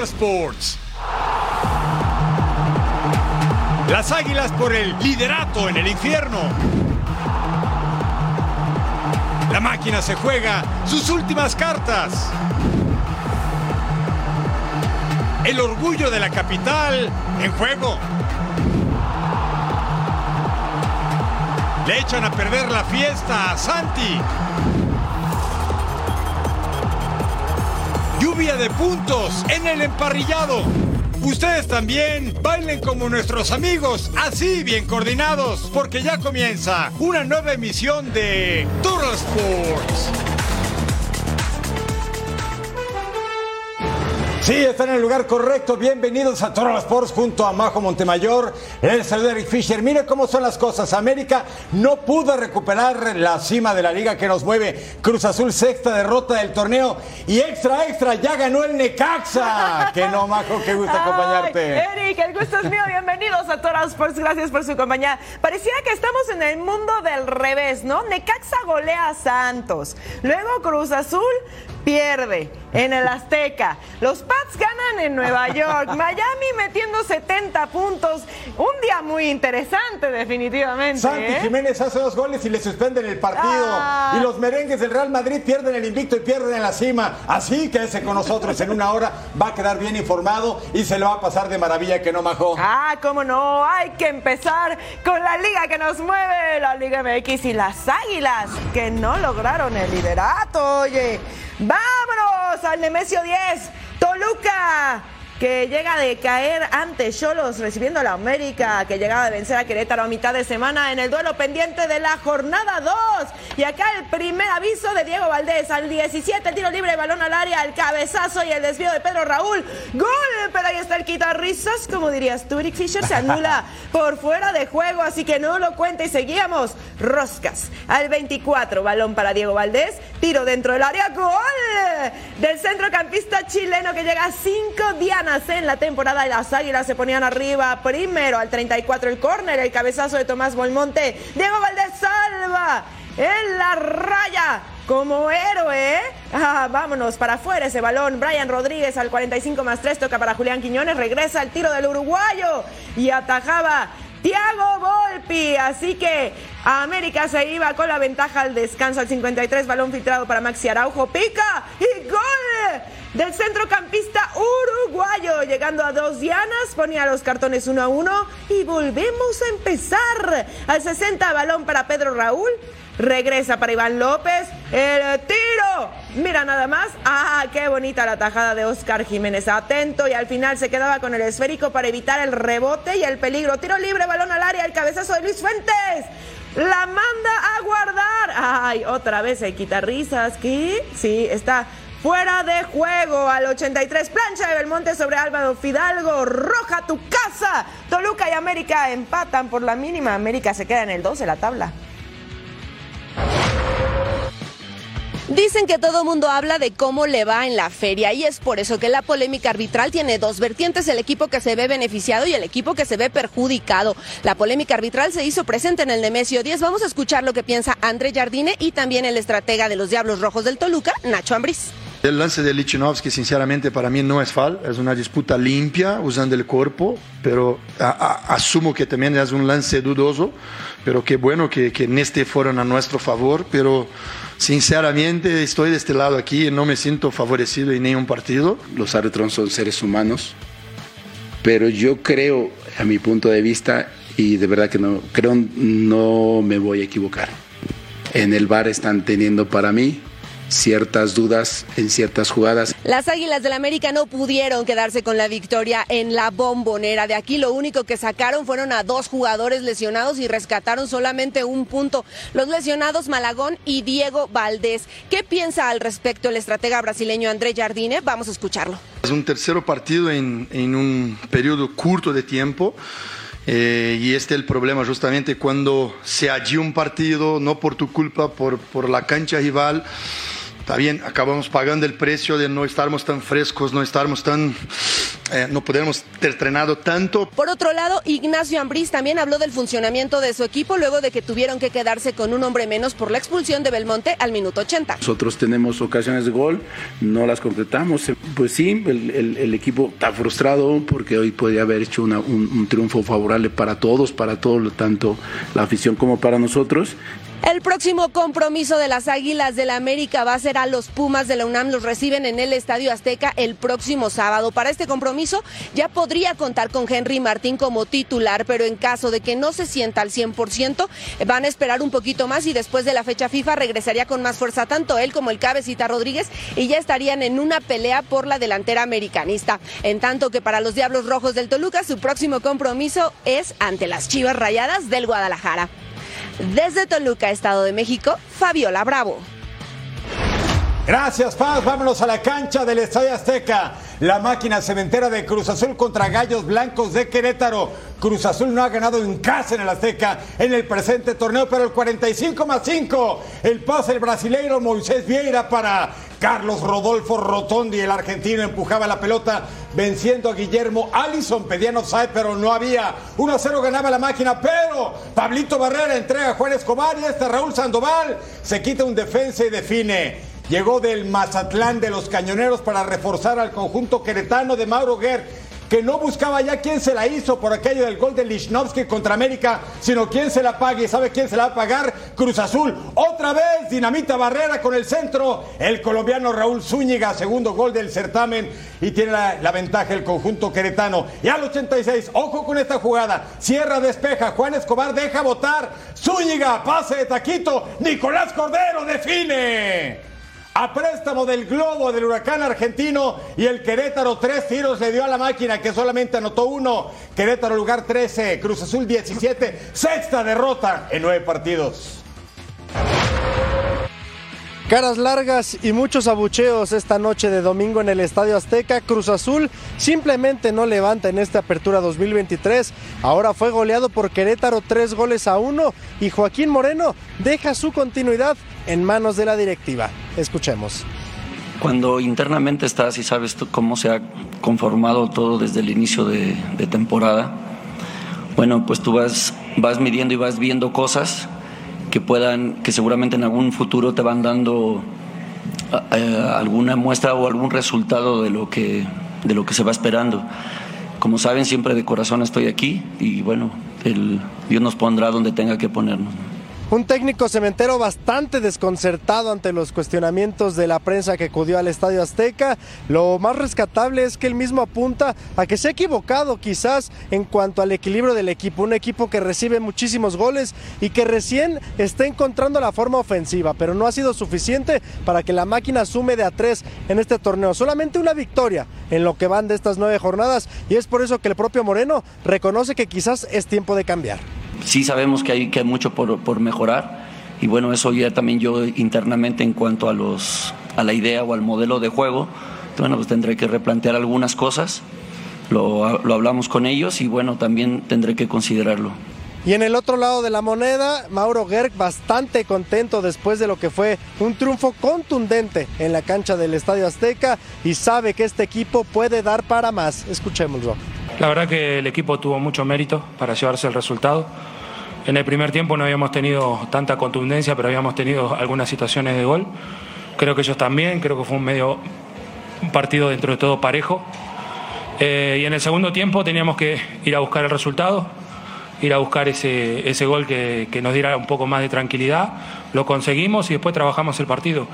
En Toro Sports. Las águilas por el liderato en el infierno. La máquina se juega sus últimas cartas. El orgullo de la capital en juego. Le echan a perder la fiesta a Santi. Lluvia de puntos en el emparrillado. Ustedes también bailen como nuestros amigos, así bien coordinados, porque ya comienza una nueva emisión de Total Sports. Sí, están en el lugar correcto. Bienvenidos a Toro Sports junto a Majo Montemayor. El saludo Eric Fisher. Mire cómo son las cosas. América no pudo recuperar la cima de la liga que nos mueve. Cruz Azul, sexta derrota del torneo. Y extra, extra, ya ganó el Necaxa. Que no, Majo, qué gusto acompañarte. Eric, el gusto es mío. Bienvenidos a Toro Sports. Gracias por su compañía. Pareciera que estamos en el mundo del revés, ¿no? Necaxa golea a Santos. Luego Cruz Azul pierde en el Azteca. Los Pats ganan en Nueva York. Miami metiendo 70 puntos. Un día muy interesante, definitivamente. Santi ¿eh? Jiménez hace dos goles y le suspenden el partido. Ah. Y los merengues del Real Madrid pierden el invicto y pierden en la cima. Así quédese con nosotros en una hora. Va a quedar bien informado y se lo va a pasar de maravilla que no majó. Ah, cómo no, hay que empezar con la liga que nos mueve, la Liga MX y las Águilas, que no lograron el liderato, oye. Vámonos al Nemesio 10, Toluca. Que llega de caer ante Cholos recibiendo a la América, que llegaba de vencer a Querétaro a mitad de semana en el duelo pendiente de la jornada 2. Y acá el primer aviso de Diego Valdés al 17, el tiro libre, balón al área, el cabezazo y el desvío de Pedro Raúl. ¡Gol! Pero ahí está el quitarrisas, como dirías tú, Eric Fisher, se anula por fuera de juego, así que no lo cuenta y seguíamos. Roscas al 24, balón para Diego Valdés, tiro dentro del área, ¡gol! Del centrocampista chileno que llega a cinco dianas en la temporada las águilas se ponían arriba. Primero al 34 el córner, el cabezazo de Tomás Bolmonte. Diego Valdés salva en la raya como héroe. Ah, vámonos para afuera ese balón. Brian Rodríguez al 45 más 3 toca para Julián Quiñones. Regresa el tiro del uruguayo y atajaba Tiago Volpi. Así que América se iba con la ventaja al descanso al 53. Balón filtrado para Maxi Araujo. Pica y gol del centrocampista uruguayo. Llegando a dos dianas, ponía los cartones uno a uno y volvemos a empezar. Al 60, balón para Pedro Raúl. Regresa para Iván López. El tiro. Mira nada más. Ah, qué bonita la tajada de Oscar Jiménez. Atento y al final se quedaba con el esférico para evitar el rebote y el peligro. Tiro libre, balón al área. El cabezazo de Luis Fuentes. La manda a guardar. Ay, otra vez el quitarrisas. ¿Qué? Sí, está Fuera de juego al 83, plancha de Belmonte sobre Álvaro Fidalgo, roja tu casa. Toluca y América empatan por la mínima. América se queda en el 12 de la tabla. Dicen que todo mundo habla de cómo le va en la feria y es por eso que la polémica arbitral tiene dos vertientes, el equipo que se ve beneficiado y el equipo que se ve perjudicado. La polémica arbitral se hizo presente en el Nemesio 10. Vamos a escuchar lo que piensa André Jardine y también el estratega de los Diablos Rojos del Toluca, Nacho Ambriz. El lance de Lichnowsky, sinceramente, para mí no es fal, es una disputa limpia usando el cuerpo, pero asumo que también es un lance dudoso, pero qué bueno que, que en este fueron a nuestro favor, pero sinceramente estoy de este lado aquí y no me siento favorecido en ningún partido. Los árbitros son seres humanos, pero yo creo, a mi punto de vista, y de verdad que no creo no me voy a equivocar. en el bar están teniendo para mí ciertas dudas en ciertas jugadas. Las Águilas del América no pudieron quedarse con la victoria en la bombonera. De aquí lo único que sacaron fueron a dos jugadores lesionados y rescataron solamente un punto. Los lesionados Malagón y Diego Valdés. ¿Qué piensa al respecto el estratega brasileño André Jardine? Vamos a escucharlo. Es un tercer partido en, en un periodo corto de tiempo. Eh, y este es el problema justamente cuando se allí un partido, no por tu culpa, por, por la cancha rival está bien, acabamos pagando el precio de no estarmos tan frescos, no estarmos tan, eh, no podemos ter entrenado tanto. Por otro lado, Ignacio Ambriz también habló del funcionamiento de su equipo luego de que tuvieron que quedarse con un hombre menos por la expulsión de Belmonte al minuto 80. Nosotros tenemos ocasiones de gol, no las concretamos. Pues sí, el, el, equipo está frustrado porque hoy podría haber hecho una, un, un triunfo favorable para todos, para todo, tanto la afición como para nosotros. El próximo compromiso de las Águilas del la América va a ser a los Pumas de la UNAM. Los reciben en el Estadio Azteca el próximo sábado. Para este compromiso ya podría contar con Henry Martín como titular, pero en caso de que no se sienta al 100%, van a esperar un poquito más y después de la fecha FIFA regresaría con más fuerza tanto él como el cabecita Rodríguez y ya estarían en una pelea por la delantera americanista. En tanto que para los Diablos Rojos del Toluca su próximo compromiso es ante las Chivas Rayadas del Guadalajara. Desde Toluca, Estado de México, Fabiola Bravo. Gracias, Paz. Vámonos a la cancha del Estadio Azteca. La máquina cementera de Cruz Azul contra Gallos Blancos de Querétaro. Cruz Azul no ha ganado en casa en el Azteca en el presente torneo, pero el 45 más 5. El pase el brasileiro Moisés Vieira para Carlos Rodolfo Rotondi, el argentino, empujaba la pelota venciendo a Guillermo Allison. Pedían offside, pero no había. 1 a 0 ganaba la máquina, pero Pablito Barrera entrega a Juan Escobar y este Raúl Sandoval se quita un defensa y define. Llegó del Mazatlán de los Cañoneros para reforzar al conjunto queretano de Mauro Guerra que no buscaba ya quién se la hizo por aquello del gol de Lichnowsky contra América, sino quién se la pague. ¿Sabe quién se la va a pagar? Cruz Azul. Otra vez, Dinamita Barrera con el centro. El colombiano Raúl Zúñiga, segundo gol del certamen y tiene la, ventaja el conjunto queretano. Y al 86, ojo con esta jugada. Cierra, despeja. Juan Escobar deja votar. Zúñiga, pase de taquito. Nicolás Cordero define a préstamo del Globo del Huracán Argentino y el Querétaro tres tiros le dio a la máquina que solamente anotó uno. Querétaro lugar 13, Cruz Azul 17, sexta derrota en nueve partidos. Caras largas y muchos abucheos esta noche de domingo en el Estadio Azteca. Cruz Azul simplemente no levanta en esta apertura 2023. Ahora fue goleado por Querétaro tres goles a uno y Joaquín Moreno deja su continuidad en manos de la directiva. Escuchemos. Cuando internamente estás y sabes cómo se ha conformado todo desde el inicio de, temporada, bueno, pues tú vas, vas midiendo y vas viendo cosas que puedan, que seguramente en algún futuro te van dando alguna muestra o algún resultado de lo que de lo que se va esperando. Como saben, siempre de corazón estoy aquí y bueno, Dios nos pondrá donde tenga que ponernos. Un técnico cementero bastante desconcertado ante los cuestionamientos de la prensa que acudió al Estadio Azteca. Lo más rescatable es que él mismo apunta a que se ha equivocado quizás en cuanto al equilibrio del equipo. Un equipo que recibe muchísimos goles y que recién está encontrando la forma ofensiva, pero no ha sido suficiente para que la máquina sume de a tres en este torneo. Solamente una victoria en lo que van de estas nueve jornadas y es por eso que el propio Moreno reconoce que quizás es tiempo de cambiar sí sabemos que hay, que hay mucho por, por mejorar y bueno, eso ya también yo internamente en cuanto a, los, a la idea o al modelo de juego, bueno, pues tendré que replantear algunas cosas, lo, lo hablamos con ellos y bueno, también tendré que considerarlo. Y en el otro lado de la moneda, Mauro Gerg bastante contento después de lo que fue un triunfo contundente en la cancha del Estadio Azteca y sabe que este equipo puede dar para más. Escuchémoslo. La verdad que el equipo tuvo mucho mérito para llevarse el resultado. En el primer tiempo no habíamos tenido tanta contundencia, pero habíamos tenido algunas situaciones de gol. Creo que ellos también, creo que fue un medio partido dentro de todo parejo. Eh, y en el segundo tiempo teníamos que ir a buscar el resultado, ir a buscar ese, ese gol que nos diera un poco más de tranquilidad. Lo conseguimos y después trabajamos el partido.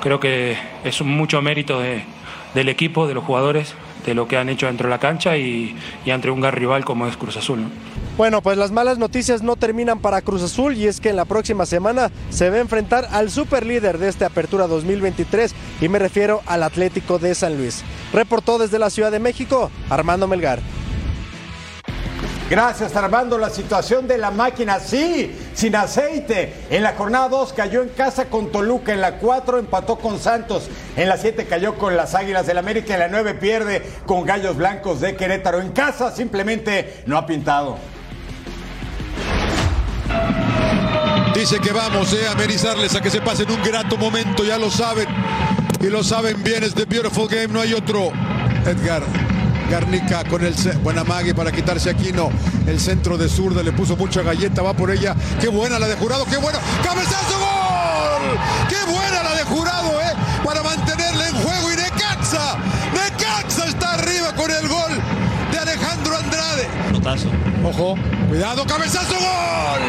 Creo que es mucho mérito del equipo, de los jugadores, de lo que han hecho dentro de la cancha y, y ante un gran rival como es Cruz Azul. Bueno, pues las malas noticias no terminan para Cruz Azul y es que en la próxima semana se va a enfrentar al superlíder de esta apertura 2023 y me refiero al Atlético de San Luis. Reportó desde la Ciudad de México Armando Melgar. Gracias Armando, la situación de la máquina, sí, sin aceite. En la jornada 2 cayó en casa con Toluca, en la 4 empató con Santos, en la 7 cayó con las Águilas del América, en la 9 pierde con Gallos Blancos de Querétaro. En casa simplemente no ha pintado. Dice que vamos eh, a amenizarles a que se pasen un grato momento, ya lo saben. Y lo saben bien, es The Beautiful Game, no hay otro. Edgar Garnica con el buena mague para quitarse aquí no. El centro de zurda le puso mucha galleta va por ella. Qué buena la de jurado qué bueno cabezazo gol qué buena la de jurado eh para mantenerle en juego y Necaxa Necaxa está arriba con el gol de Alejandro Andrade. Notazo. Ojo cuidado cabezazo gol.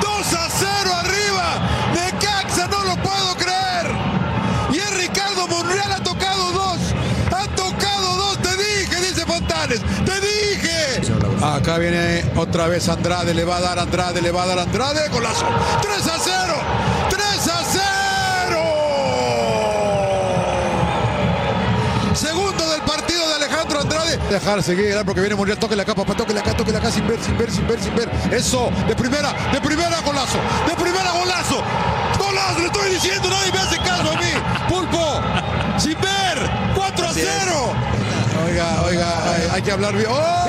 2 a 0 arriba. Necaxa no lo puedo creer te dije acá viene otra vez Andrade le va a dar Andrade le va a dar Andrade golazo. 3 a 0 3 a 0 segundo del partido de Alejandro Andrade. Dejar seguir porque viene Monreal toque la capa toque la capa toque la capa sin ver sin ver sin ver sin ver. Eso de primera de primera golazo de primera golazo. Golazo le estoy diciendo nadie me hace caso a mí oiga oiga hay, hay que hablar bien ¡Oh!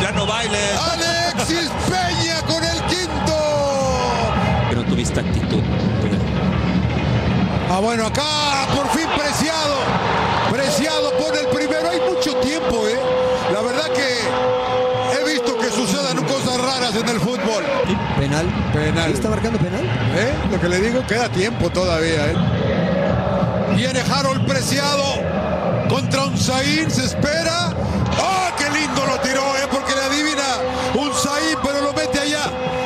ya no bailes. Alexis Peña con el quinto no tuviste actitud. Ah, bueno, acá por fin Preciado. Preciado pone el primero. Hay mucho tiempo, ¿eh? La verdad que he visto que sucedan cosas raras en el fútbol. Penal. Penal. ¿Está marcando penal? ¿Eh? Lo que le digo, queda tiempo todavía, ¿eh? Viene Harold Preciado contra un Zain, se espera. ¡Ah, qué lindo lo tiró, eh! Porque le adivina un Zain, pero lo mete allá,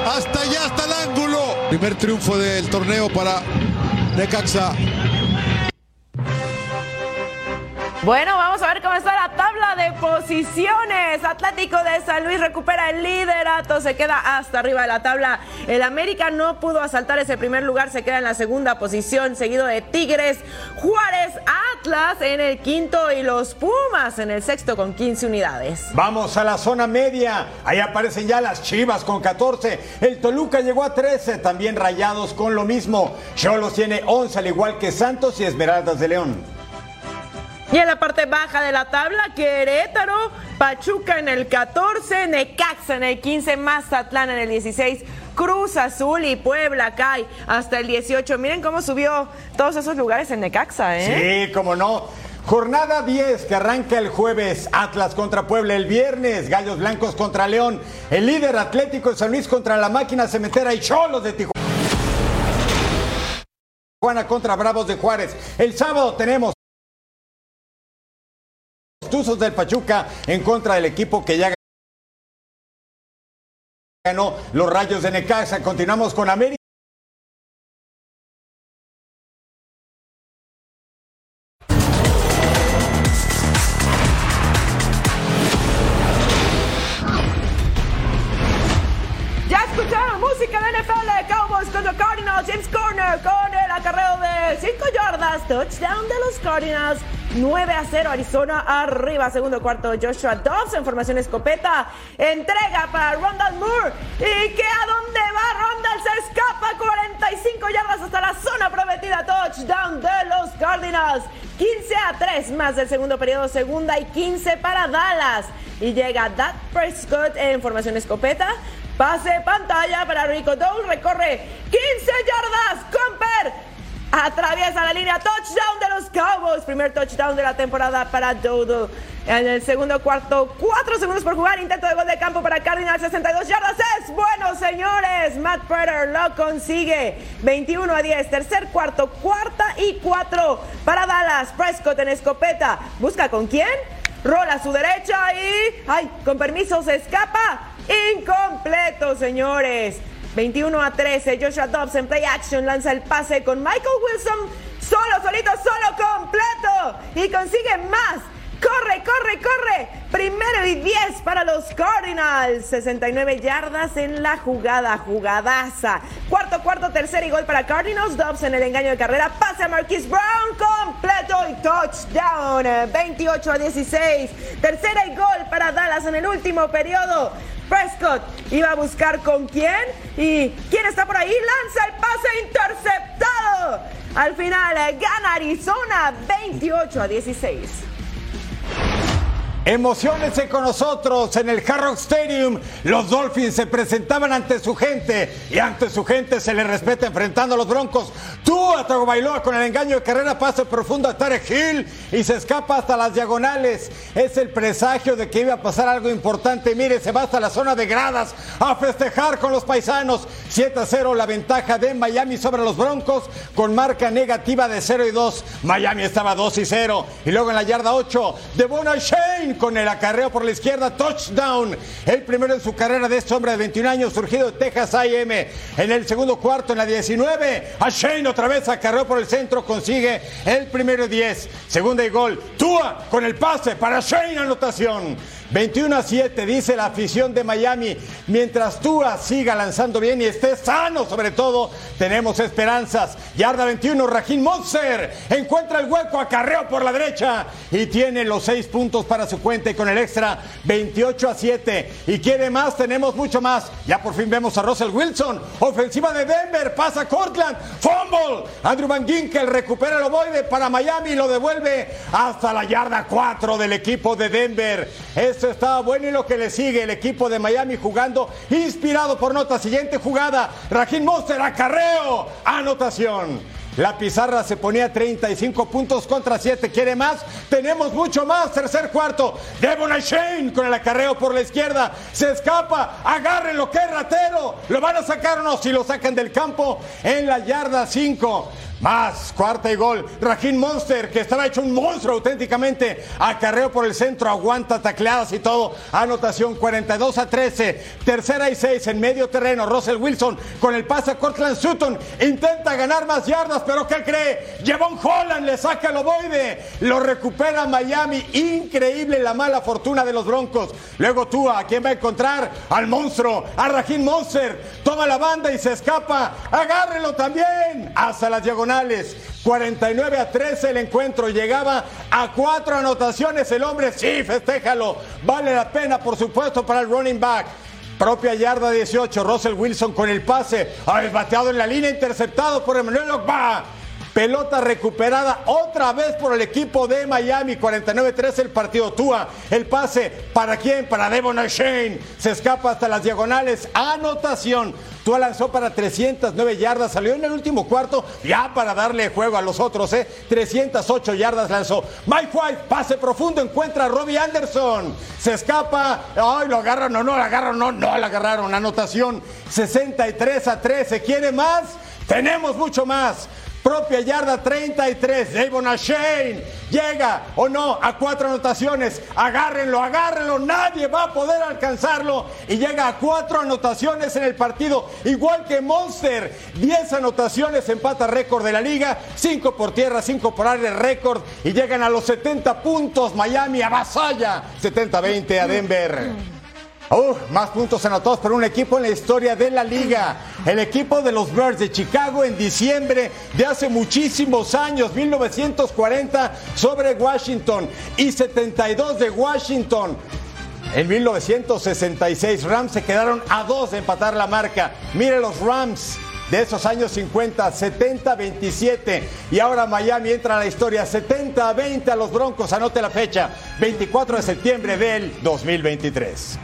hasta allá, hasta el ángulo. Primer triunfo del torneo para Necaxa. Bueno, vamos a ver cómo está la posiciones. Atlético de San Luis recupera el liderato, se queda hasta arriba de la tabla. El América no pudo asaltar ese primer lugar, se queda en la segunda posición, seguido de Tigres, Juárez, Atlas en el quinto y los Pumas en el sexto con 15 unidades. Vamos a la zona media. Ahí aparecen ya las Chivas con 14. El Toluca llegó a 13. También Rayados con lo mismo. Cholos tiene 11, al igual que Santos y Esmeraldas de León. Y en la parte baja de la tabla, Querétaro, Pachuca en el 14, Necaxa en el 15, Mazatlán en el 16, Cruz Azul y Puebla cae hasta el 18. Miren cómo subió todos esos lugares en Necaxa, ¿eh? Sí, cómo no. Jornada 10 que arranca el jueves, Atlas contra Puebla el viernes, Gallos Blancos contra León, el líder Atlético de San Luis contra la máquina cementera y Cholos de Tijuana contra Bravos de Juárez. El sábado tenemos Tuzos del Pachuca en contra del equipo que ya ganó los Rayos de Necaxa. Continuamos con América. Ya escucharon música de NFL, Cowboys contra Cardinals, James Corner con el acarreo de 5 yardas, touchdown de los Cardinals. 9 a 0 Arizona arriba, segundo cuarto Joshua Dobbs formación escopeta, entrega para Rondal Moore y que a dónde va Rondal se escapa 45 yardas hasta la zona prometida, touchdown de los Cardinals, 15 a 3 más del segundo periodo, segunda y 15 para Dallas y llega Dak Prescott en formación escopeta, pase pantalla para Rico Dole, recorre 15 yardas, Comper Atraviesa la línea, touchdown de los Cowboys. Primer touchdown de la temporada para Dodo. En el segundo cuarto, cuatro segundos por jugar. Intento de gol de campo para Cardinals, 62 yardas. Es bueno, señores. Matt Prater lo consigue. 21 a 10. Tercer cuarto, cuarta y cuatro para Dallas. Prescott en escopeta. ¿Busca con quién? Rola a su derecha y. ¡Ay! Con permiso se escapa. Incompleto, señores. 21 a 13. Joshua Dobbs en play action lanza el pase con Michael Wilson solo, solito, solo, completo. Y consigue más. Corre, corre, corre. Primero y 10 para los Cardinals. 69 yardas en la jugada, jugadaza. Cuarto, cuarto, tercer y gol para Cardinals. Dobbs en el engaño de carrera. Pase a Marquis Brown. Completo y touchdown. 28 a 16. Tercera y gol para Dallas en el último periodo. Prescott iba a buscar con quién y quién está por ahí. Lanza el pase interceptado. Al final gana Arizona 28 a 16. Emocionense con nosotros en el Hard Rock Stadium. Los Dolphins se presentaban ante su gente y ante su gente se les respeta enfrentando a los Broncos. Tú, Bailoa con el engaño de carrera, pase profundo a Tarek Hill y se escapa hasta las diagonales. Es el presagio de que iba a pasar algo importante. Mire, se va hasta la zona de gradas a festejar con los paisanos. 7 a 0 la ventaja de Miami sobre los Broncos con marca negativa de 0 y 2. Miami estaba 2 y 0. Y luego en la yarda 8, de Bona con el acarreo por la izquierda, touchdown. El primero en su carrera de este hombre de 21 años, surgido de Texas AM. En el segundo cuarto, en la 19, a Shane otra vez acarreó por el centro, consigue el primero 10. Segunda y gol. Tua con el pase para Shane, anotación. 21 a 7, dice la afición de Miami. Mientras Tua siga lanzando bien y esté sano, sobre todo, tenemos esperanzas. Yarda 21, Rajin Monster encuentra el hueco, acarreo por la derecha y tiene los seis puntos para su cuenta y con el extra 28 a 7. Y quiere más, tenemos mucho más. Ya por fin vemos a Russell Wilson, ofensiva de Denver, pasa Cortland, fumble. Andrew Van Ginkel recupera el ovoide para Miami y lo devuelve hasta la yarda 4 del equipo de Denver. Esto estaba bueno y lo que le sigue, el equipo de Miami jugando inspirado por nota. Siguiente jugada, Rajin Monster, acarreo, anotación. La pizarra se ponía 35 puntos contra 7. ¿Quiere más? Tenemos mucho más. Tercer cuarto. Devon Shane con el acarreo por la izquierda. Se escapa. Agarren lo que ratero. ¿Lo van a sacar o no? Si lo sacan del campo en la yarda 5. Más, cuarta y gol. Rajin Monster, que estaba hecho un monstruo auténticamente. Acarreo por el centro, aguanta tacleadas y todo. Anotación 42 a 13. Tercera y 6 en medio terreno. Russell Wilson con el pase a Cortland Sutton. Intenta ganar más yardas, pero ¿qué cree? Javon Holland le saca el ovoide. Lo recupera Miami. Increíble la mala fortuna de los Broncos. Luego Tua, ¿a quién va a encontrar? Al monstruo, a Rajin Monster. Toma la banda y se escapa. Agárrenlo también. Hasta las diagonales 49 a 13 el encuentro. Llegaba a cuatro anotaciones el hombre. Sí, festéjalo. Vale la pena, por supuesto, para el running back. Propia yarda 18. Russell Wilson con el pase. bateado en la línea, interceptado por Emmanuel Ogba. Pelota recuperada otra vez por el equipo de Miami. 49-13 el partido. Tua. El pase. ¿Para quién? Para Devon Shane. Se escapa hasta las diagonales. Anotación. Tua lanzó para 309 yardas. Salió en el último cuarto ya para darle juego a los otros. ¿eh? 308 yardas lanzó. Mike White. Pase profundo. Encuentra a Robbie Anderson. Se escapa. Ay, lo agarran. No, no lo agarraron. No, no lo agarraron. Anotación. 63 a 13. ¿Quiere más? Tenemos mucho más. Propia yarda 33. Davon Shane llega o no a cuatro anotaciones. Agárrenlo, agárrenlo. Nadie va a poder alcanzarlo. Y llega a cuatro anotaciones en el partido. Igual que Monster. 10 anotaciones, empata récord de la liga. 5 por tierra, 5 por aire récord. Y llegan a los 70 puntos. Miami avasalla 70-20 a Denver. Uh, más puntos anotados por un equipo en la historia de la liga. El equipo de los Bears de Chicago en diciembre de hace muchísimos años, 1940, sobre Washington y 72 de Washington. En 1966, Rams se quedaron a dos de empatar la marca. Mire los Rams de esos años 50, 70-27. Y ahora Miami entra a la historia, 70-20 a los Broncos. Anote la fecha, 24 de septiembre del 2023.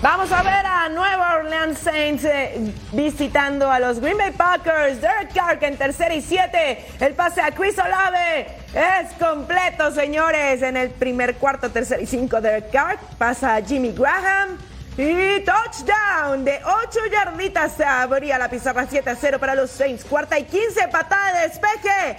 Vamos a ver a Nueva Orleans Saints eh, visitando a los Green Bay Packers. Derek Carr en tercera y siete. El pase a Chris Olave es completo, señores. En el primer cuarto, tercera y cinco. Derek Carr pasa a Jimmy Graham. Y touchdown de ocho yarditas. Se abría la pizarra 7 a 0 para los Saints. Cuarta y 15, patada de despeje.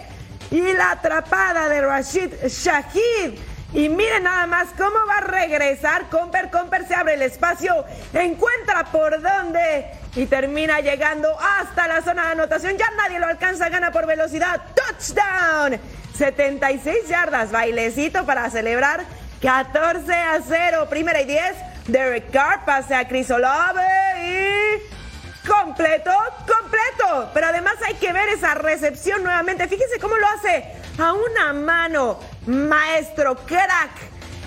Y la atrapada de Rashid Shahid Y miren nada más cómo va a regresar Comper. Comper se abre el espacio, encuentra por dónde y termina llegando hasta la zona de anotación. Ya nadie lo alcanza, gana por velocidad. Touchdown. 76 yardas, bailecito para celebrar 14 a 0. Primera y 10. Derek Carr pase a y completo, completo. Pero además hay que ver esa recepción nuevamente. Fíjense cómo lo hace a una mano. Maestro crack.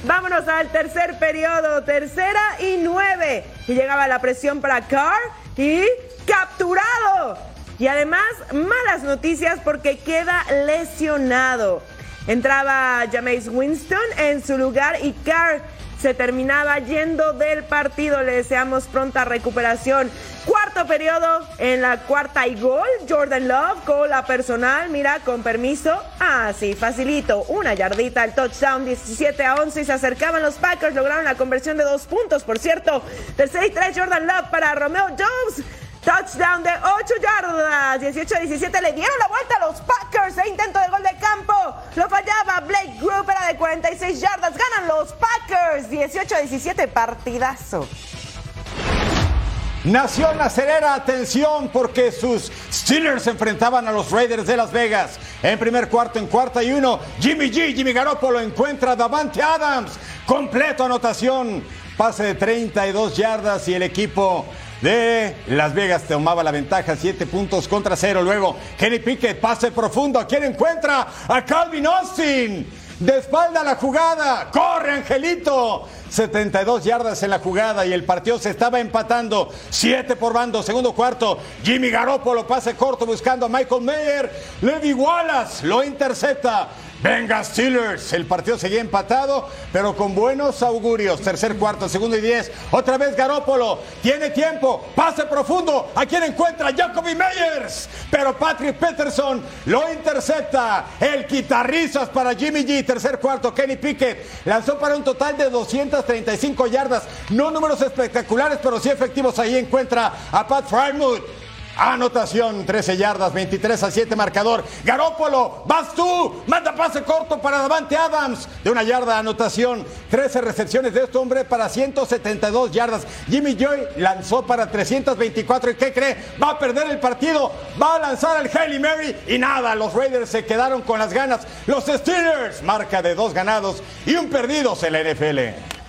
Vámonos al tercer periodo, tercera y nueve. Y llegaba la presión para Carr y capturado. Y además, malas noticias porque queda lesionado. Entraba Jameis Winston en su lugar y Carr se terminaba yendo del partido. Le deseamos pronta recuperación. Cuarto periodo en la cuarta y gol. Jordan Love, cola personal. Mira, con permiso. Así, facilito. Una yardita el touchdown, 17 a 11. Y se acercaban los Packers. Lograron la conversión de dos puntos, por cierto. Tercer y tres, Jordan Love para Romeo Jones. Touchdown de 8 yardas. 18-17 le dieron la vuelta a los Packers. E intento de gol de campo. Lo fallaba. Blake Group era de 46 yardas. Ganan los Packers. 18-17 partidazo. Nación acelera, atención, porque sus Steelers enfrentaban a los Raiders de Las Vegas. En primer cuarto, en cuarta y uno, Jimmy G, Jimmy Garoppolo encuentra a Davante Adams. Completo anotación, pase de 32 yardas y el equipo de Las Vegas tomaba la ventaja, 7 puntos contra cero. Luego, Kenny Pickett, pase profundo. ¿A quién encuentra? A Calvin Austin. De espalda la jugada. Corre, Angelito. 72 yardas en la jugada y el partido se estaba empatando. 7 por bando, segundo cuarto. Jimmy Garoppolo pase corto buscando a Michael Mayer. Levi Wallace lo intercepta. Venga Steelers, el partido seguía empatado, pero con buenos augurios. Tercer cuarto, segundo y diez. Otra vez Garópolo, tiene tiempo, pase profundo. ¿A quién encuentra? Jacoby Meyers. Pero Patrick Peterson lo intercepta. El quitarrizas para Jimmy G. Tercer cuarto, Kenny Pickett lanzó para un total de 235 yardas. No números espectaculares, pero sí efectivos. Ahí encuentra a Pat Frymouth. Anotación, 13 yardas, 23 a 7 marcador. Garópolo, vas tú, manda pase corto para Davante Adams. De una yarda, anotación, 13 recepciones de este hombre para 172 yardas. Jimmy Joy lanzó para 324 y ¿qué cree? Va a perder el partido, va a lanzar al Hailey Mary y nada, los Raiders se quedaron con las ganas. Los Steelers, marca de dos ganados y un perdidos en la NFL.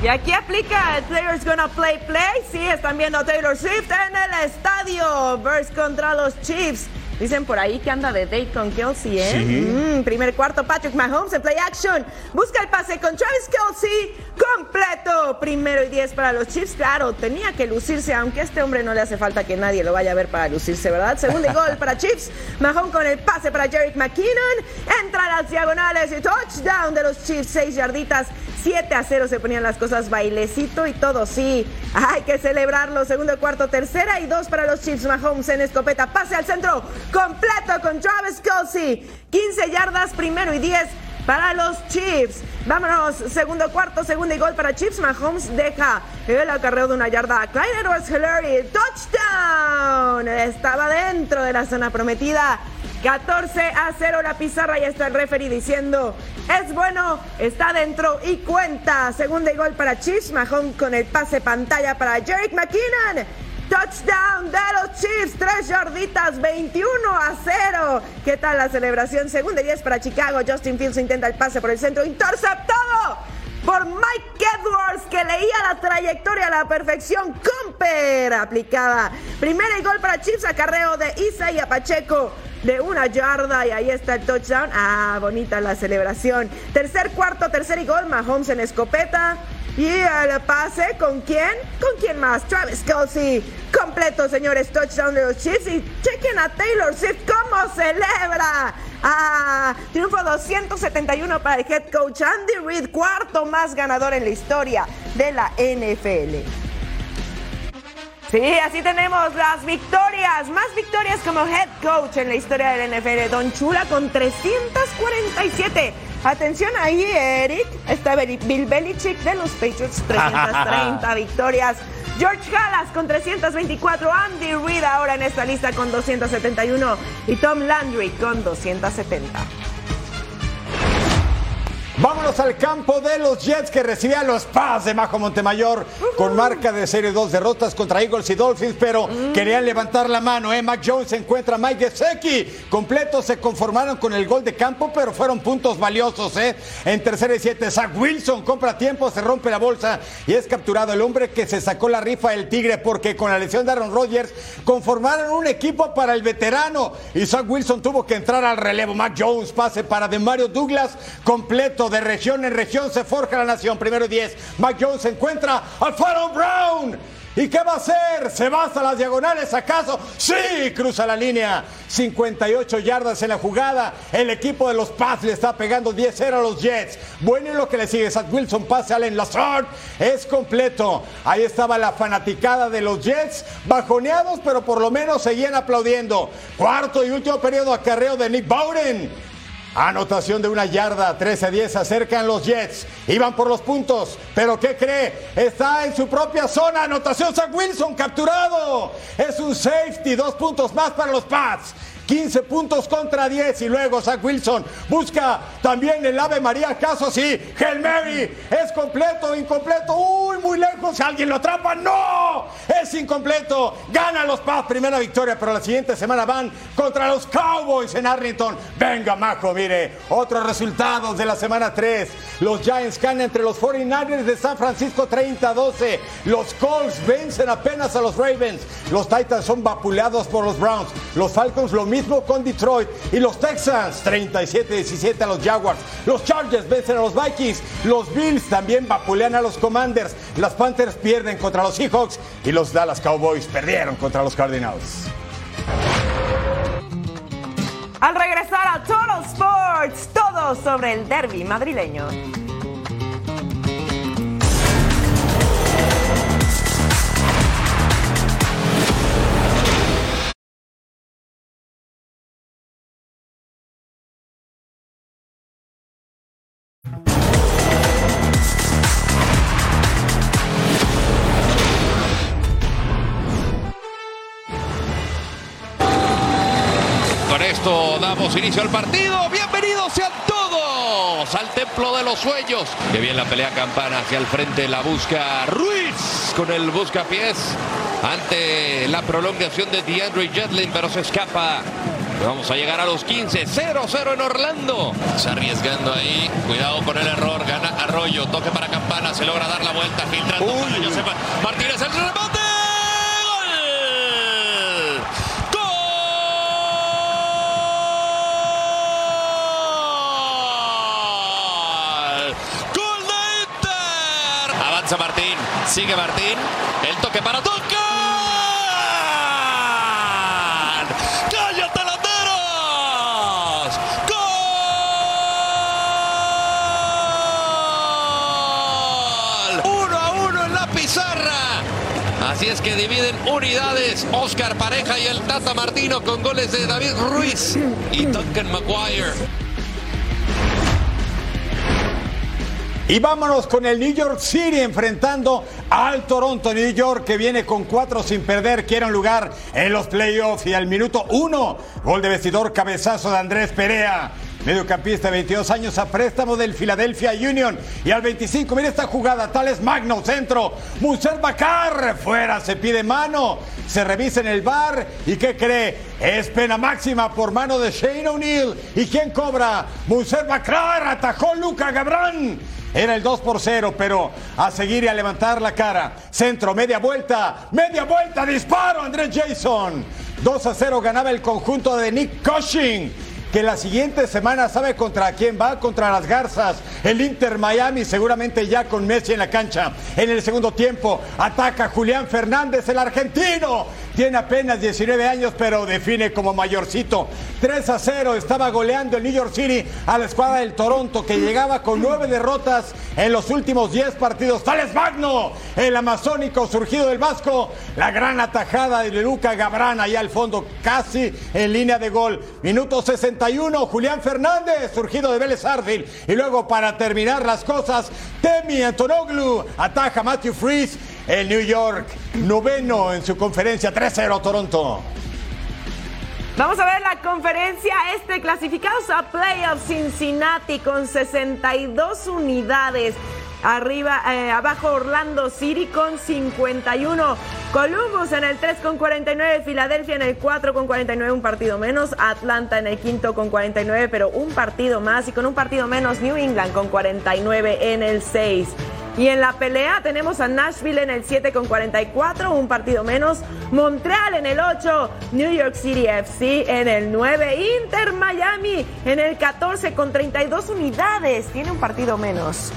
Y aquí aplica el Players Gonna Play Play. Sí, están viendo Taylor Swift en el estadio. Verse contra los Chiefs. Dicen por ahí que anda de date con Kelsey, ¿eh? Sí. Mm, primer cuarto, Patrick Mahomes en play action. Busca el pase con Travis Kelsey. Completo. Primero y diez para los Chiefs. Claro, tenía que lucirse, aunque a este hombre no le hace falta que nadie lo vaya a ver para lucirse, ¿verdad? Segundo y gol para Chiefs. Mahomes con el pase para Jerick McKinnon. Entra a las diagonales y touchdown de los Chiefs. Seis yarditas. 7 a 0 se ponían las cosas bailecito y todo, sí. Hay que celebrarlo. Segundo, cuarto, tercera y dos para los Chiefs. Mahomes en escopeta. Pase al centro. Completo con Travis Kelsey. 15 yardas, primero y 10 para los Chiefs. Vámonos, segundo cuarto, segundo y gol para Chiefs. Mahomes deja el acarreo de una yarda a Clyde Edwards Hillary. Touchdown. Estaba dentro de la zona prometida. 14 a 0 la pizarra y está el referee diciendo es bueno, está dentro y cuenta. Segunda y gol para Chiefs. Mahomes con el pase pantalla para Jerick McKinnon. Touchdown de los Chiefs, tres yarditas, 21 a 0. ¿Qué tal la celebración? Segunda y 10 para Chicago. Justin Fields intenta el pase por el centro, interceptado por Mike Edwards, que leía la trayectoria a la perfección. Comper aplicada. Primera y gol para Chiefs, acarreo de Isaiah Pacheco de una yarda y ahí está el touchdown. Ah, bonita la celebración. Tercer cuarto, tercer y gol, Mahomes en escopeta. Y el pase, ¿con quién? ¿Con quién más? Travis Kelsey. Completo, señores, touchdown de los Chiefs. Y chequen a Taylor Swift cómo celebra. Ah, triunfo 271 para el head coach Andy Reid, cuarto más ganador en la historia de la NFL. Sí, así tenemos las victorias, más victorias como head coach en la historia del NFL. Don Chula con 347. Atención ahí, Eric. Está Bill Belichick de los Patriots, 330 victorias. George Halas con 324. Andy Reid ahora en esta lista con 271. Y Tom Landry con 270. Vámonos al campo de los Jets que recibían los Paz de Majo Montemayor con marca de serie dos derrotas contra Eagles y Dolphins, pero querían levantar la mano. ¿eh? Mac Jones encuentra a Mike Gesecki. Completos se conformaron con el gol de campo, pero fueron puntos valiosos. ¿eh? En tercera y siete, Zach Wilson compra tiempo, se rompe la bolsa y es capturado el hombre que se sacó la rifa del Tigre porque con la lesión de Aaron Rodgers conformaron un equipo para el veterano y Zach Wilson tuvo que entrar al relevo. Mac Jones pase para Demario Douglas completo de región en región se forja la nación. Primero y 10. Mac Jones encuentra al Fallon Brown. ¿Y qué va a hacer? ¿Se va hasta las diagonales acaso? Sí, cruza la línea. 58 yardas en la jugada. El equipo de los Pats le está pegando 10-0 a los Jets. Bueno, y lo que le sigue, Zach Wilson pase a Allen Lazard. Es completo. Ahí estaba la fanaticada de los Jets, bajoneados, pero por lo menos seguían aplaudiendo. Cuarto y último periodo acarreo de Nick Bowden. Anotación de una yarda, 13-10, acercan los Jets, iban por los puntos, pero ¿qué cree? Está en su propia zona, anotación Zach Wilson capturado, es un safety, dos puntos más para los Pats. 15 puntos contra 10 y luego Zach Wilson busca también el Ave María, caso sí, Hail es completo, incompleto, uy, muy lejos, alguien lo atrapa, no, es incompleto, gana los Pats, primera victoria, pero la siguiente semana van contra los Cowboys en Arlington, venga Majo, mire, otros resultados de la semana 3, los Giants ganan entre los 49ers de San Francisco 30-12, los Colts vencen apenas a los Ravens, los Titans son vapuleados por los Browns, los Falcons lo mismo con Detroit y los Texans 37-17 a los Jaguars. Los Chargers vencen a los Vikings. Los Bills también vapulean a los Commanders. Las Panthers pierden contra los Seahawks y los Dallas Cowboys perdieron contra los Cardinals. Al regresar a Total Sports, todo sobre el derby madrileño. Damos inicio al partido. Bienvenidos sean todos al Templo de los Sueños. Que bien la pelea campana hacia el frente. La busca Ruiz con el buscapiés ante la prolongación de DeAndre Jetlin, pero se escapa. Vamos a llegar a los 15, 0-0 en Orlando. Se arriesgando ahí. Cuidado con el error. Gana Arroyo. Toque para Campana. Se logra dar la vuelta. Filtrando para Josep Martínez. El rebote. Avanza Martín. Sigue Martín. El toque para Duncan. ¡Cállate, landeros! ¡Gol! Uno a uno en la pizarra. Así es que dividen unidades Oscar Pareja y el Tata Martino con goles de David Ruiz y Duncan Maguire. Y vámonos con el New York City enfrentando al Toronto New York que viene con cuatro sin perder, quiere un lugar en los playoffs y al minuto uno, gol de vestidor, cabezazo de Andrés Perea. Mediocampista de 22 años a préstamo del Philadelphia Union. Y al 25, mira esta jugada, Tales Magno, centro. Musel Bacar, fuera, se pide mano. Se revisa en el bar. ¿Y qué cree? Es pena máxima por mano de Shane O'Neill. ¿Y quién cobra? Musel Bacar, atajó Luca Gabrán. Era el 2 por 0, pero a seguir y a levantar la cara. Centro, media vuelta, media vuelta, disparo, Andrés Jason. 2 a 0 ganaba el conjunto de Nick Cushing que la siguiente semana sabe contra quién va, contra las Garzas, el Inter Miami, seguramente ya con Messi en la cancha. En el segundo tiempo ataca Julián Fernández, el argentino. Tiene apenas 19 años, pero define como mayorcito. 3 a 0 estaba goleando el New York City a la escuadra del Toronto, que llegaba con nueve derrotas en los últimos 10 partidos. Tales Magno, el amazónico surgido del Vasco, la gran atajada de Luca Gabrán allá al fondo, casi en línea de gol. Minuto 60 Julián Fernández, surgido de Vélez Arfield. Y luego, para terminar las cosas, Temi Antonoglu ataja a Matthew Freeze. El New York, noveno en su conferencia, 3-0 Toronto. Vamos a ver la conferencia este clasificados a playoffs Cincinnati con 62 unidades. Arriba, eh, abajo Orlando City con 51. Columbus en el 3 con 49. Filadelfia en el 4 con 49, un partido menos. Atlanta en el quinto con 49, pero un partido más. Y con un partido menos, New England con 49 en el 6. Y en la pelea tenemos a Nashville en el 7 con 44, un partido menos. Montreal en el 8, New York City FC en el 9, Inter Miami en el 14 con 32 unidades, tiene un partido menos.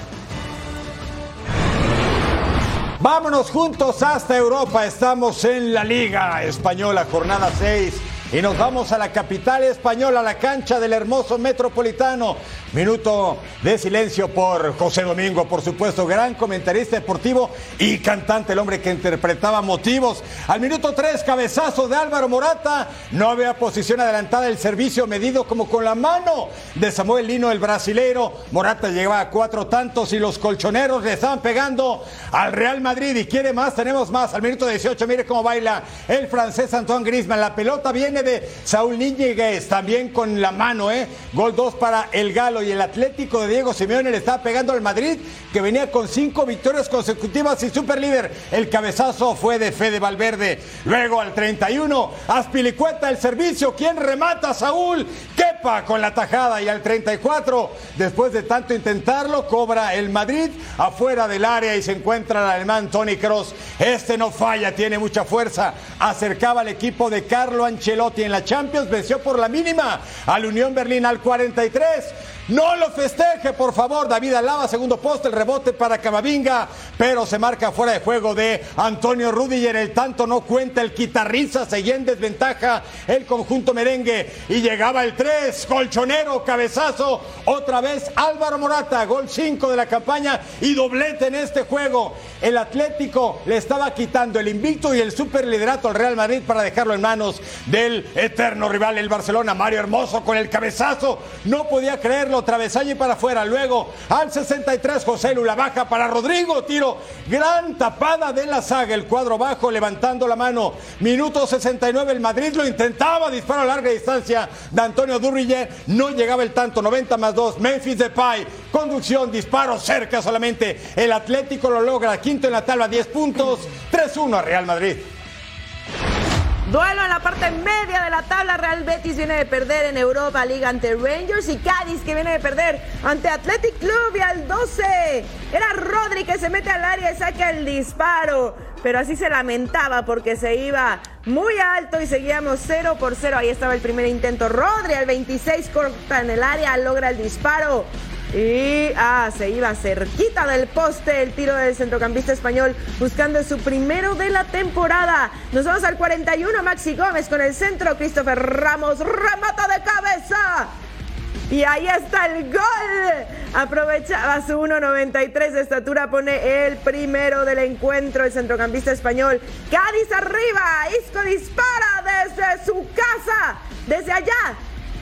Vámonos juntos hasta Europa. Estamos en la Liga Española, jornada 6. Y nos vamos a la capital española, a la cancha del hermoso metropolitano. Minuto de silencio por José Domingo, por supuesto, gran comentarista deportivo y cantante, el hombre que interpretaba motivos. Al minuto 3, cabezazo de Álvaro Morata. No había posición adelantada, el servicio medido como con la mano de Samuel Lino, el brasilero. Morata llegaba a cuatro tantos y los colchoneros le estaban pegando al Real Madrid. Y quiere más, tenemos más. Al minuto 18, mire cómo baila el francés Antoine Griezmann. La pelota viene de Saúl Níñiguez, también con la mano, ¿eh? Gol 2 para el Galo y el Atlético de Diego Simeone le estaba pegando al Madrid, que venía con cinco victorias consecutivas y super líder. El cabezazo fue de Fede Valverde. Luego al 31, Aspilicueta el servicio. ¿Quién remata? Saúl. Kepa con la tajada. Y al 34, después de tanto intentarlo, cobra el Madrid afuera del área y se encuentra el alemán Tony Cross. Este no falla, tiene mucha fuerza. Acercaba al equipo de Carlo Ancelotti en la Champions, venció por la mínima al Unión Berlín al 43. No lo festeje, por favor. David Alaba, segundo poste, el rebote para Camavinga, pero se marca fuera de juego de Antonio Rudiger. El tanto no cuenta, el guitarriza seguía en desventaja el conjunto merengue. Y llegaba el 3, colchonero, cabezazo. Otra vez Álvaro Morata, gol 5 de la campaña y doblete en este juego. El Atlético le estaba quitando el invicto y el superliderato al Real Madrid para dejarlo en manos del eterno rival, el Barcelona. Mario Hermoso con el cabezazo. No podía creerlo travesaño y para afuera. Luego al 63, José Lula baja para Rodrigo. Tiro, gran tapada de la saga. El cuadro bajo levantando la mano. Minuto 69, el Madrid lo intentaba. Disparo a larga distancia de Antonio Durriller. No llegaba el tanto. 90 más 2. Memphis Depay. Conducción, disparo cerca solamente. El Atlético lo logra. Quinto en la tabla, 10 puntos. 3-1 a Real Madrid. Duelo en la parte media de la tabla. Real Betis viene de perder en Europa League ante Rangers y Cádiz que viene de perder ante Athletic Club y al 12. Era Rodri que se mete al área y saca el disparo. Pero así se lamentaba porque se iba muy alto y seguíamos 0 por 0. Ahí estaba el primer intento. Rodri al 26 corta en el área, logra el disparo. Y ah, se iba cerquita del poste el tiro del centrocampista español buscando su primero de la temporada. Nos vamos al 41, Maxi Gómez con el centro, Christopher Ramos remata de cabeza. Y ahí está el gol. Aprovechaba su 1.93 de estatura, pone el primero del encuentro, el centrocampista español. Cádiz arriba, Isco dispara desde su casa, desde allá,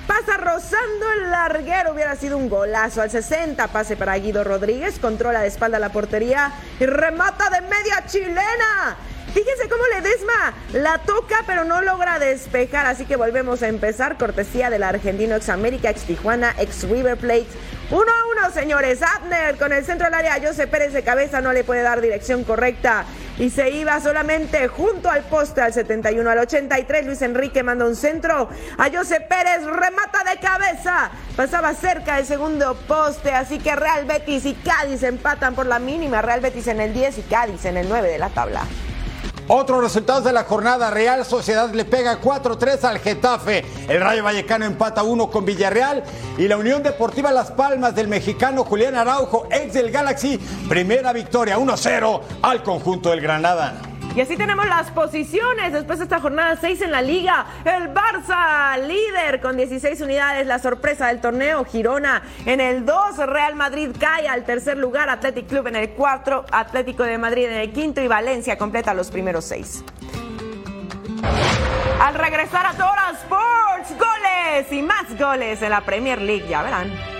Pasa rozando el larguero, hubiera sido un golazo al 60. Pase para Guido Rodríguez, controla de espalda la portería y remata de media chilena. Fíjense cómo Ledesma la toca, pero no logra despejar. Así que volvemos a empezar. Cortesía del argentino ex América, ex Tijuana, ex River Plate. Uno a uno, señores. Abner con el centro del área. José Pérez de cabeza no le puede dar dirección correcta. Y se iba solamente junto al poste al 71 al 83. Luis Enrique manda un centro a José Pérez. Remata de cabeza. Pasaba cerca del segundo poste. Así que Real Betis y Cádiz empatan por la mínima. Real Betis en el 10 y Cádiz en el 9 de la tabla. Otros resultados de la jornada, Real Sociedad le pega 4-3 al Getafe, el Rayo Vallecano empata 1 con Villarreal. Y la Unión Deportiva Las Palmas del mexicano Julián Araujo, ex del Galaxy, primera victoria 1-0 al conjunto del Granada. Y así tenemos las posiciones después de esta jornada 6 en la liga. El Barça, líder con 16 unidades, la sorpresa del torneo. Girona en el 2, Real Madrid cae al tercer lugar, Athletic Club en el 4, Atlético de Madrid en el quinto y Valencia completa los primeros 6. Al regresar a Tora Sports, goles y más goles en la Premier League, ya verán.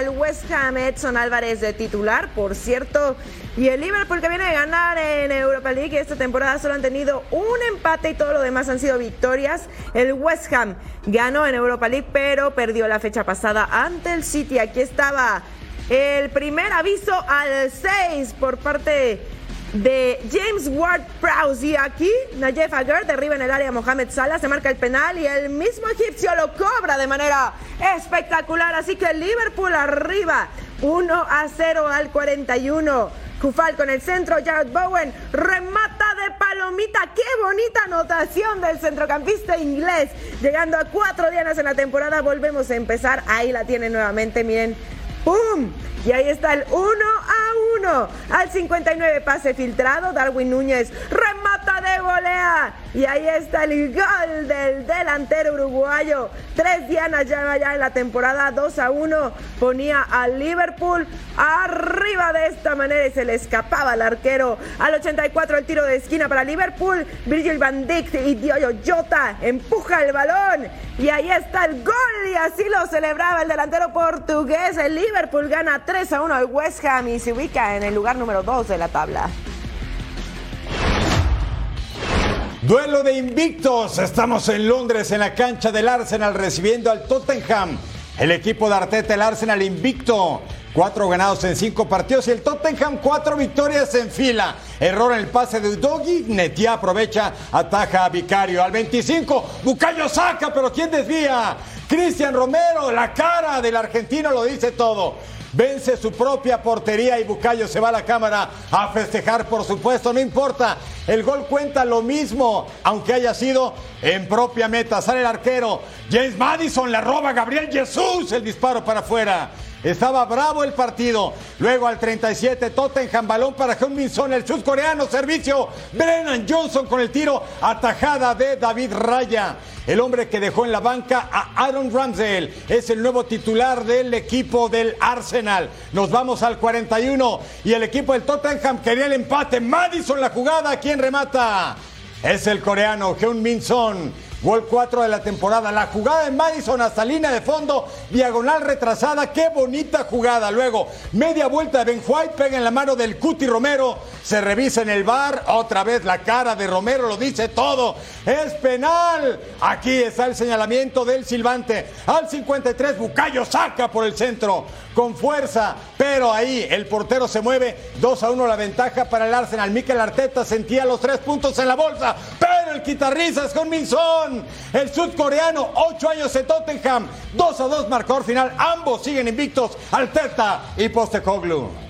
El West Ham. Edson Álvarez de titular, por cierto. Y el Liverpool que viene de ganar en Europa League esta temporada solo han tenido un empate y todo lo demás han sido victorias. El West Ham ganó en Europa League, pero perdió la fecha pasada ante el City. Aquí estaba el primer aviso al 6 por parte de James Ward Prowse. Y aquí Nayef Aguer derriba en el área Mohamed Salah, se marca el penal y el mismo egipcio lo cobra de manera espectacular. Así que Liverpool arriba 1 a 0 al 41. Kufal con el centro, Jared Bowen remata de palomita. Qué bonita anotación del centrocampista inglés. Llegando a cuatro dianas en la temporada, volvemos a empezar. Ahí la tiene nuevamente, miren. ¡Pum! Y ahí está el 1 a 1. Al 59 pase filtrado. Darwin Núñez remata de Y ahí está el gol del delantero uruguayo. Tres dianas ya, ya en la temporada. 2 a 1. Ponía al Liverpool arriba de esta manera y se le escapaba al arquero. Al 84 el tiro de esquina para Liverpool. Virgil van Dijk y Diogo Jota empuja el balón. Y ahí está el gol. Y así lo celebraba el delantero portugués. El Liverpool gana 3 3 a 1 al West Ham y se ubica en el lugar número 2 de la tabla. Duelo de invictos. Estamos en Londres, en la cancha del Arsenal, recibiendo al Tottenham. El equipo de Arteta, el Arsenal invicto. Cuatro ganados en cinco partidos y el Tottenham cuatro victorias en fila. Error en el pase de Doggy. Netia aprovecha, ataja a Vicario. Al 25, Bucayo saca, pero ¿quién desvía? Cristian Romero, la cara del argentino lo dice todo vence su propia portería y Bucayo se va a la cámara a festejar, por supuesto, no importa. El gol cuenta lo mismo, aunque haya sido en propia meta. Sale el arquero. James Madison le roba Gabriel Jesús el disparo para afuera. Estaba bravo el partido. Luego al 37, Tottenham, balón para heung Son, el sudcoreano, servicio. Brennan Johnson con el tiro, atajada de David Raya. El hombre que dejó en la banca a Aaron Ramsdale es el nuevo titular del equipo del Arsenal. Nos vamos al 41 y el equipo del Tottenham quería el empate. Madison la jugada, ¿quién remata? Es el coreano Heung Min Son. Gol 4 de la temporada. La jugada de Madison hasta línea de fondo, diagonal retrasada. Qué bonita jugada. Luego, media vuelta de Ben pega en la mano del Cuti Romero. Se revisa en el bar. Otra vez la cara de Romero lo dice todo. Es penal. Aquí está el señalamiento del silbante. Al 53, Bucayo saca por el centro con fuerza, pero ahí el portero se mueve, 2 a 1 la ventaja para el Arsenal. Mikel Arteta sentía los tres puntos en la bolsa, pero el quitarrizas con Minson, el sudcoreano, 8 años en Tottenham, 2 a 2 marcador final, ambos siguen invictos, Arteta y Postecoglou.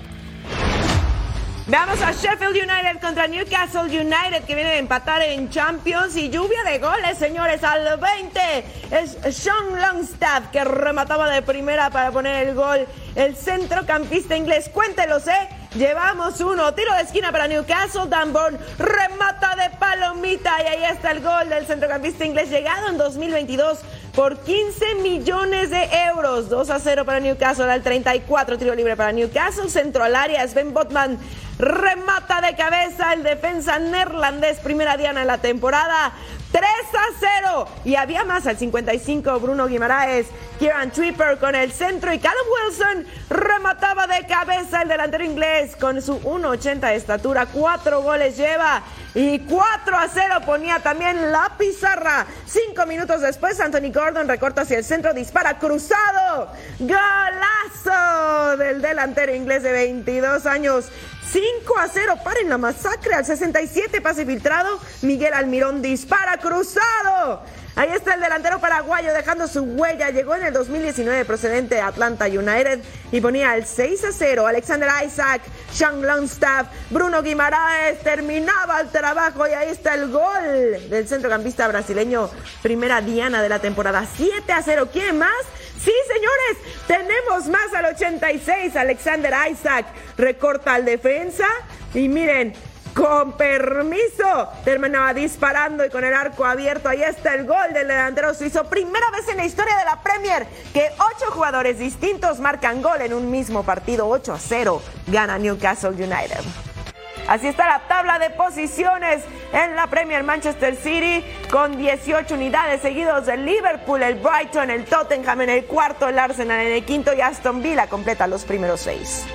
Veamos a Sheffield United contra Newcastle United que viene a empatar en Champions y lluvia de goles, señores. Al 20 es Sean Longstaff que remataba de primera para poner el gol. El centrocampista inglés, cuéntelos, ¿eh? Llevamos uno. Tiro de esquina para Newcastle. Danborn remata de palomita. Y ahí está el gol del centrocampista inglés llegado en 2022 por 15 millones de euros. 2 a 0 para Newcastle al 34. Tiro libre para Newcastle. Centro al área. Sven Botman remata de cabeza el defensa neerlandés. Primera diana en la temporada. 3 a 0. Y había más al 55 Bruno Guimaraes, Kieran Tripper con el centro y Callum Wilson remataba de cabeza el delantero inglés con su 1.80 de estatura. Cuatro goles lleva y 4 a 0 ponía también la pizarra. Cinco minutos después Anthony Gordon recorta hacia el centro, dispara cruzado. Golazo del delantero inglés de 22 años. 5 a 0, paren la masacre. Al 67, pase filtrado. Miguel Almirón dispara cruzado. Ahí está el delantero paraguayo dejando su huella. Llegó en el 2019 procedente de Atlanta United y ponía el 6 a 0. Alexander Isaac, Sean Longstaff, Bruno Guimaraes terminaba el trabajo y ahí está el gol del centrocampista brasileño. Primera diana de la temporada. 7 a 0. ¿Quién más? Sí, señores, tenemos más al 86. Alexander Isaac recorta al defensa. Y miren, con permiso, terminaba disparando y con el arco abierto. Ahí está el gol del delantero suizo. Primera vez en la historia de la Premier que ocho jugadores distintos marcan gol en un mismo partido. 8 a 0 gana Newcastle United. Así está la tabla de posiciones en la Premier Manchester City con 18 unidades seguidos del Liverpool, el Brighton, el Tottenham en el cuarto, el Arsenal en el quinto y Aston Villa completa los primeros seis.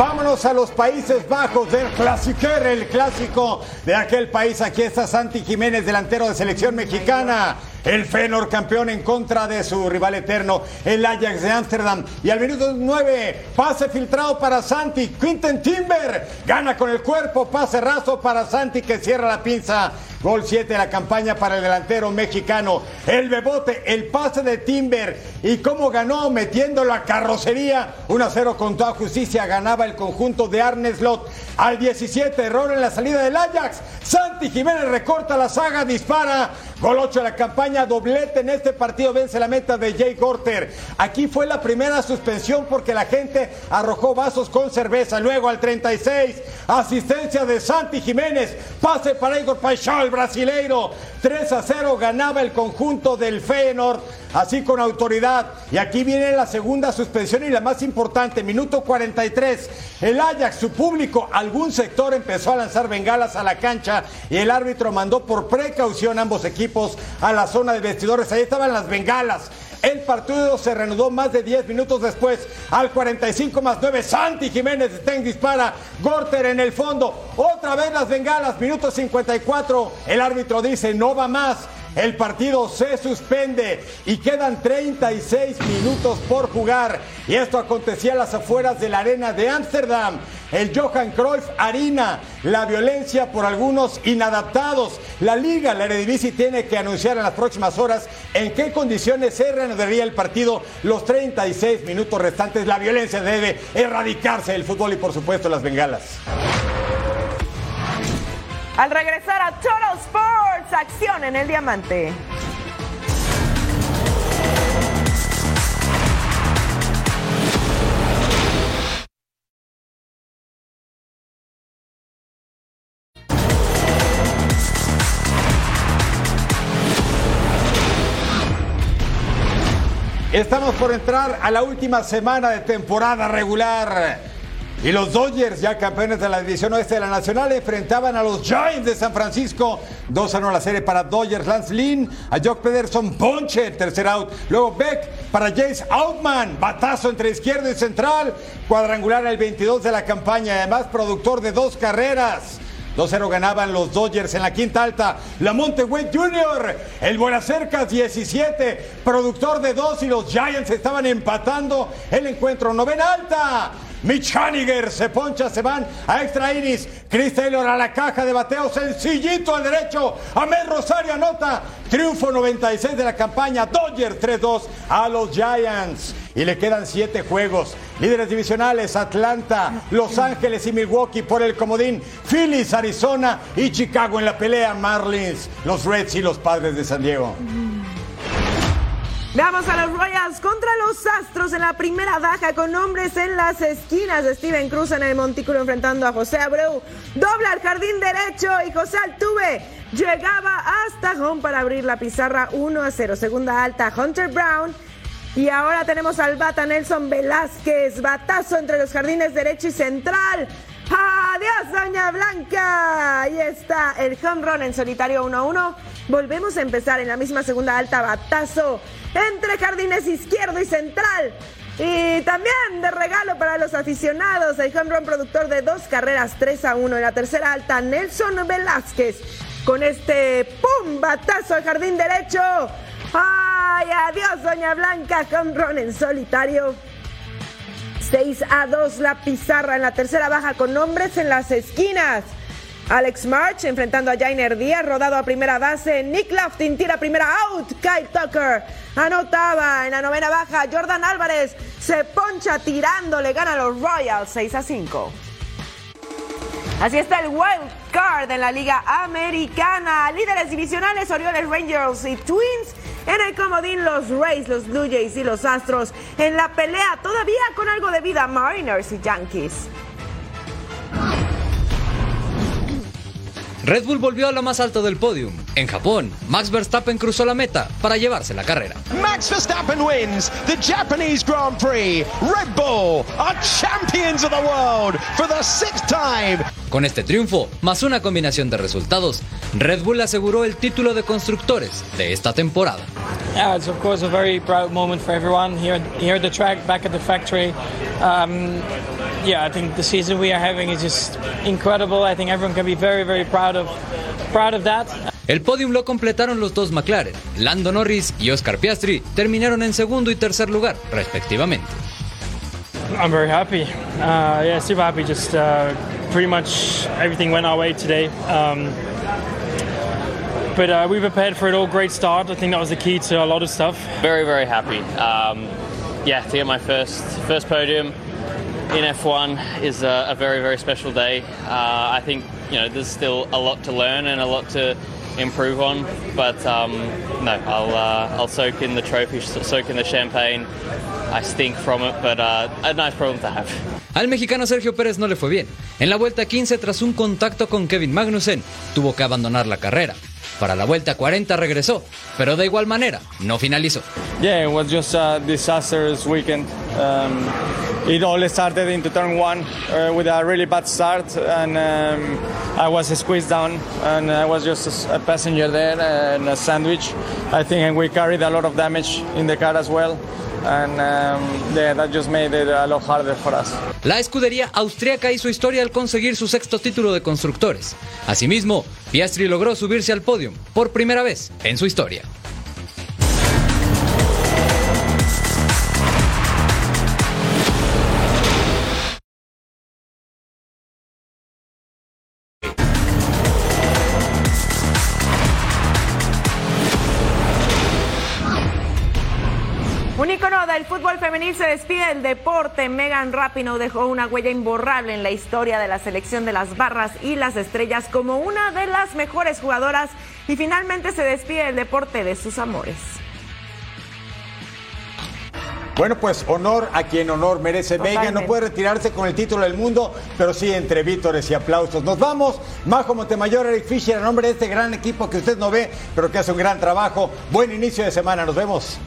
Vámonos a los Países Bajos del Clasiquer, el clásico de aquel país. Aquí está Santi Jiménez, delantero de selección mexicana. El Fenor campeón en contra de su rival eterno, el Ajax de Ámsterdam. Y al minuto 9, pase filtrado para Santi. Quinten Timber gana con el cuerpo, pase raso para Santi que cierra la pinza. Gol 7 de la campaña para el delantero mexicano. El bebote, el pase de Timber. Y cómo ganó metiendo la carrocería. 1 a 0 con toda justicia. Ganaba el conjunto de Arne Slot. Al 17, error en la salida del Ajax. Santi Jiménez recorta la saga, dispara. Gol 8 de la campaña, doblete en este partido, vence la meta de Jay Gorter. Aquí fue la primera suspensión porque la gente arrojó vasos con cerveza. Luego al 36, asistencia de Santi Jiménez, pase para Igor Paixão, brasileiro. 3 a 0 ganaba el conjunto del Feyenoord, así con autoridad. Y aquí viene la segunda suspensión y la más importante, minuto 43. El Ajax, su público, algún sector empezó a lanzar bengalas a la cancha y el árbitro mandó por precaución ambos equipos a la zona de vestidores. Ahí estaban las bengalas. El partido se reanudó más de 10 minutos después. Al 45 más 9, Santi Jiménez Ten dispara. Gorter en el fondo. Otra vez las bengalas. Minuto 54. El árbitro dice no va más. El partido se suspende y quedan 36 minutos por jugar. Y esto acontecía a las afueras de la arena de Ámsterdam. El Johan Cruyff Arena, la violencia por algunos inadaptados. La liga, la Eredivisie, tiene que anunciar en las próximas horas en qué condiciones se reanudaría el partido los 36 minutos restantes. La violencia debe erradicarse del fútbol y por supuesto las bengalas. Al regresar a Total Sports, acción en el diamante. Estamos por entrar a la última semana de temporada regular. Y los Dodgers, ya campeones de la división oeste de la Nacional, enfrentaban a los Giants de San Francisco. 2 a 1 la serie para Dodgers. Lance Lynn, a Jock Pederson, Ponche, tercer out. Luego Beck para Jace Outman, batazo entre izquierdo y central. Cuadrangular el 22 de la campaña, además productor de dos carreras. 2-0 ganaban los Dodgers en la quinta alta. Lamonte Wade Jr., el Buenacercas 17, productor de dos y los Giants estaban empatando el encuentro. Novena alta. Mitch Haniger se poncha, se van a extra iris. Chris Taylor a la caja de bateo, sencillito al derecho. Amel Rosario anota. Triunfo 96 de la campaña. Dodgers 3-2 a los Giants. Y le quedan siete juegos. Líderes divisionales, Atlanta, Los Ángeles y Milwaukee por el comodín. Phillies, Arizona y Chicago en la pelea. Marlins, los Reds y los Padres de San Diego. Veamos a los Royals contra los Astros en la primera baja con hombres en las esquinas. Steven Cruz en el montículo enfrentando a José Abreu. Dobla al jardín derecho y José Altuve llegaba hasta home para abrir la pizarra 1 a 0. Segunda alta, Hunter Brown. Y ahora tenemos al bata Nelson Velázquez. Batazo entre los jardines derecho y central. Adiós, Doña Blanca. Ahí está el home run en solitario 1-1. Volvemos a empezar en la misma segunda alta. Batazo entre jardines izquierdo y central. Y también de regalo para los aficionados, el home run productor de dos carreras 3 a 1 en la tercera alta, Nelson Velázquez. Con este pum, batazo al jardín derecho. ¡Ay, adiós, Doña Blanca! Home run en solitario. 6 a 2 la pizarra en la tercera baja con hombres en las esquinas. Alex March enfrentando a Jainer Díaz, rodado a primera base. Nick Loftin tira primera out. Kyle Tucker anotaba en la novena baja. Jordan Álvarez se poncha tirando, le gana a los Royals 6 a 5. Así está el wild card en la Liga Americana. Líderes divisionales, Orioles, Rangers y Twins. En el comodín, los Rays, los Blue Jays y los Astros. En la pelea, todavía con algo de vida, Mariners y Yankees. Red Bull volvió a lo más alto del podium. En Japón, Max Verstappen cruzó la meta para llevarse la carrera. Max Verstappen wins the Japanese Grand Prix. Red Bull are champions of the world for the sixth time. Con este triunfo, más una combinación de resultados, Red Bull aseguró el título de constructores de esta temporada. Yeah, it's of course a very proud moment for everyone here, here at the track, back at the factory. Um, yeah, I think the season we are having is just incredible. I think everyone can be very, very proud of, proud of that. El podium lo completaron los dos McLaren. Lando Norris y Oscar Piastri terminaron en segundo y tercer lugar, respectivamente. I'm very happy. Uh, yeah, super happy. Just uh, pretty much everything went our way today. Um, but uh, we prepared for it all. Great start. I think that was the key to a lot of stuff. Very, very happy. Um, yeah, to get my first first podium in F1 is a, a very, very special day. Uh, I think you know there's still a lot to learn and a lot to improve on, but um, no, I'll uh, I'll soak in the trophy, soak in the champagne. I stink from it, but uh, a nice problem to have. Al mexicano Sergio Pérez no le fue bien. En la vuelta 15, tras un contacto con Kevin Magnussen, tuvo que abandonar la carrera. Para la vuelta 40 regresó, pero de igual manera no finalizó. Yeah, it was just a disastrous weekend. Um, it all started into turn one uh, with a really bad start, and um, I was squeezed down, and I was just a passenger there and a sandwich. I think we carried a lot of damage in the car as well. And um, yeah, that just made it a lot harder for us. La escudería austríaca hizo historia al conseguir su sexto título de constructores. Asimismo, Piastri logró subirse al podio por primera vez en su historia. Se despide del deporte. Megan Rapinoe dejó una huella imborrable en la historia de la selección de las barras y las estrellas como una de las mejores jugadoras y finalmente se despide del deporte de sus amores. Bueno, pues honor a quien honor merece. Megan no puede retirarse con el título del mundo, pero sí entre vítores y aplausos. Nos vamos. Majo Montemayor, Eric Fisher, en nombre de este gran equipo que usted no ve, pero que hace un gran trabajo. Buen inicio de semana. Nos vemos.